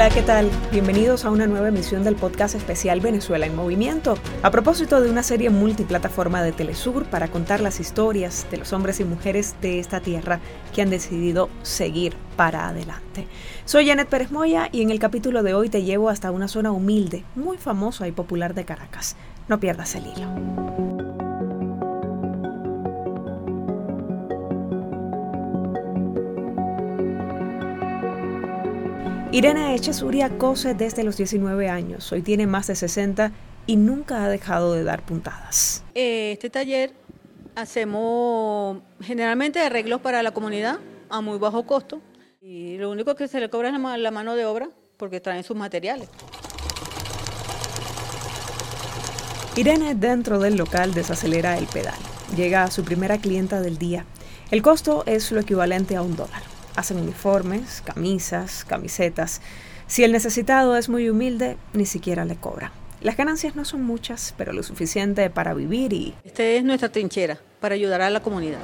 Hola, ¿qué tal? Bienvenidos a una nueva emisión del podcast especial Venezuela en Movimiento. A propósito de una serie multiplataforma de Telesur para contar las historias de los hombres y mujeres de esta tierra que han decidido seguir para adelante. Soy Janet Pérez Moya y en el capítulo de hoy te llevo hasta una zona humilde, muy famosa y popular de Caracas. No pierdas el hilo. Irene Echesuria cose desde los 19 años, hoy tiene más de 60 y nunca ha dejado de dar puntadas. Eh, este taller hacemos generalmente arreglos para la comunidad a muy bajo costo y lo único que se le cobra es la mano de obra porque traen sus materiales. Irene dentro del local desacelera el pedal. Llega a su primera clienta del día. El costo es lo equivalente a un dólar. Hacen uniformes, camisas, camisetas. Si el necesitado es muy humilde, ni siquiera le cobra. Las ganancias no son muchas, pero lo suficiente para vivir y... Esta es nuestra trinchera para ayudar a la comunidad.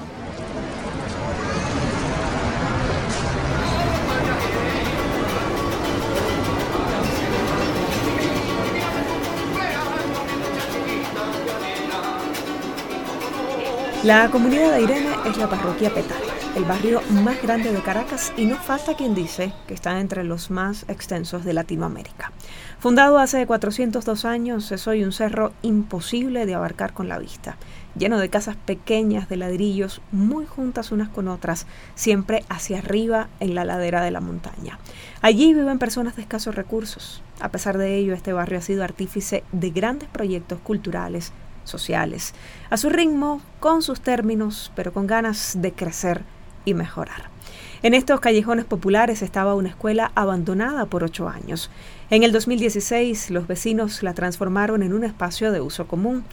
La comunidad de Irene es la parroquia Petare el barrio más grande de Caracas y no falta quien dice que está entre los más extensos de Latinoamérica. Fundado hace 402 años, es hoy un cerro imposible de abarcar con la vista, lleno de casas pequeñas de ladrillos muy juntas unas con otras, siempre hacia arriba en la ladera de la montaña. Allí viven personas de escasos recursos. A pesar de ello, este barrio ha sido artífice de grandes proyectos culturales, sociales, a su ritmo, con sus términos, pero con ganas de crecer y mejorar. En estos callejones populares estaba una escuela abandonada por ocho años. En el 2016 los vecinos la transformaron en un espacio de uso común.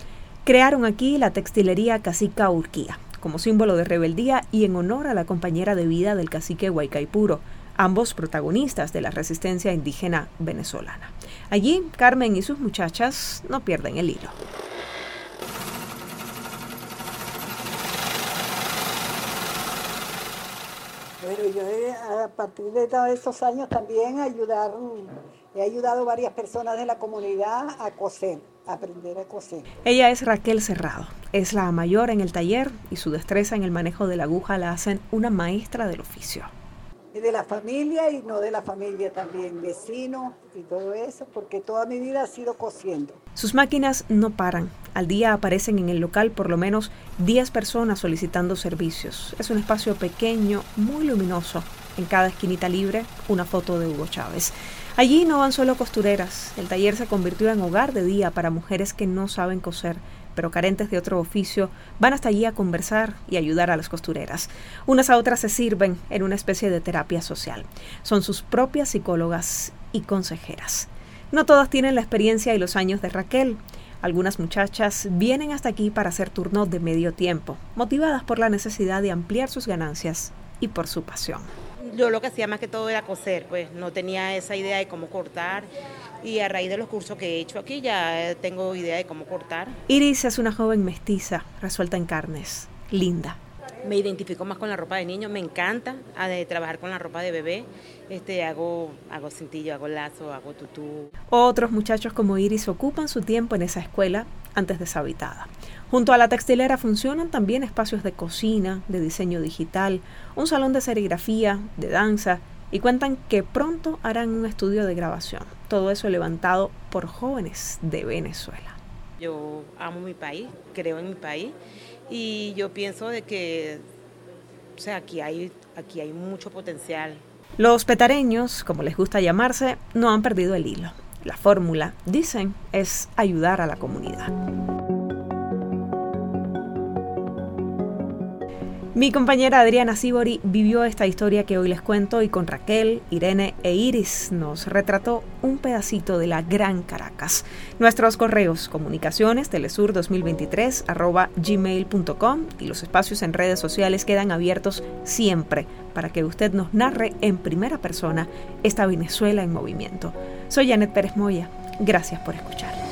Crearon aquí la textilería Cacica Urquía, como símbolo de rebeldía y en honor a la compañera de vida del cacique Huaycaipuro, ambos protagonistas de la resistencia indígena venezolana. Allí, Carmen y sus muchachas no pierden el hilo. Bueno, yo a partir de todos esos años también ayudar, he ayudado varias personas de la comunidad a coser, a aprender a coser. Ella es Raquel Cerrado, es la mayor en el taller y su destreza en el manejo de la aguja la hacen una maestra del oficio de la familia y no de la familia también, vecinos y todo eso, porque toda mi vida ha sido cosiendo. Sus máquinas no paran. Al día aparecen en el local por lo menos 10 personas solicitando servicios. Es un espacio pequeño, muy luminoso. En cada esquinita libre, una foto de Hugo Chávez. Allí no van solo costureras. El taller se convirtió en hogar de día para mujeres que no saben coser pero carentes de otro oficio, van hasta allí a conversar y ayudar a las costureras. Unas a otras se sirven en una especie de terapia social. Son sus propias psicólogas y consejeras. No todas tienen la experiencia y los años de Raquel. Algunas muchachas vienen hasta aquí para hacer turno de medio tiempo, motivadas por la necesidad de ampliar sus ganancias y por su pasión. Yo lo que hacía más que todo era coser, pues no tenía esa idea de cómo cortar y a raíz de los cursos que he hecho aquí ya tengo idea de cómo cortar. Iris es una joven mestiza, resuelta en carnes, linda. Me identifico más con la ropa de niño, me encanta ah, de trabajar con la ropa de bebé. Este, hago, hago cintillo, hago lazo, hago tutú. Otros muchachos como Iris ocupan su tiempo en esa escuela antes deshabitada. Junto a la textilera funcionan también espacios de cocina, de diseño digital, un salón de serigrafía, de danza y cuentan que pronto harán un estudio de grabación. Todo eso levantado por jóvenes de Venezuela. Yo amo mi país, creo en mi país y yo pienso de que o sea, aquí hay, aquí hay mucho potencial. Los petareños, como les gusta llamarse, no han perdido el hilo. La fórmula, dicen, es ayudar a la comunidad. Mi compañera Adriana Sibori vivió esta historia que hoy les cuento y con Raquel, Irene e Iris nos retrató un pedacito de la Gran Caracas. Nuestros correos comunicaciones telesur 2023 arroba gmail.com y los espacios en redes sociales quedan abiertos siempre para que usted nos narre en primera persona esta Venezuela en movimiento. Soy Janet Pérez Moya. Gracias por escuchar.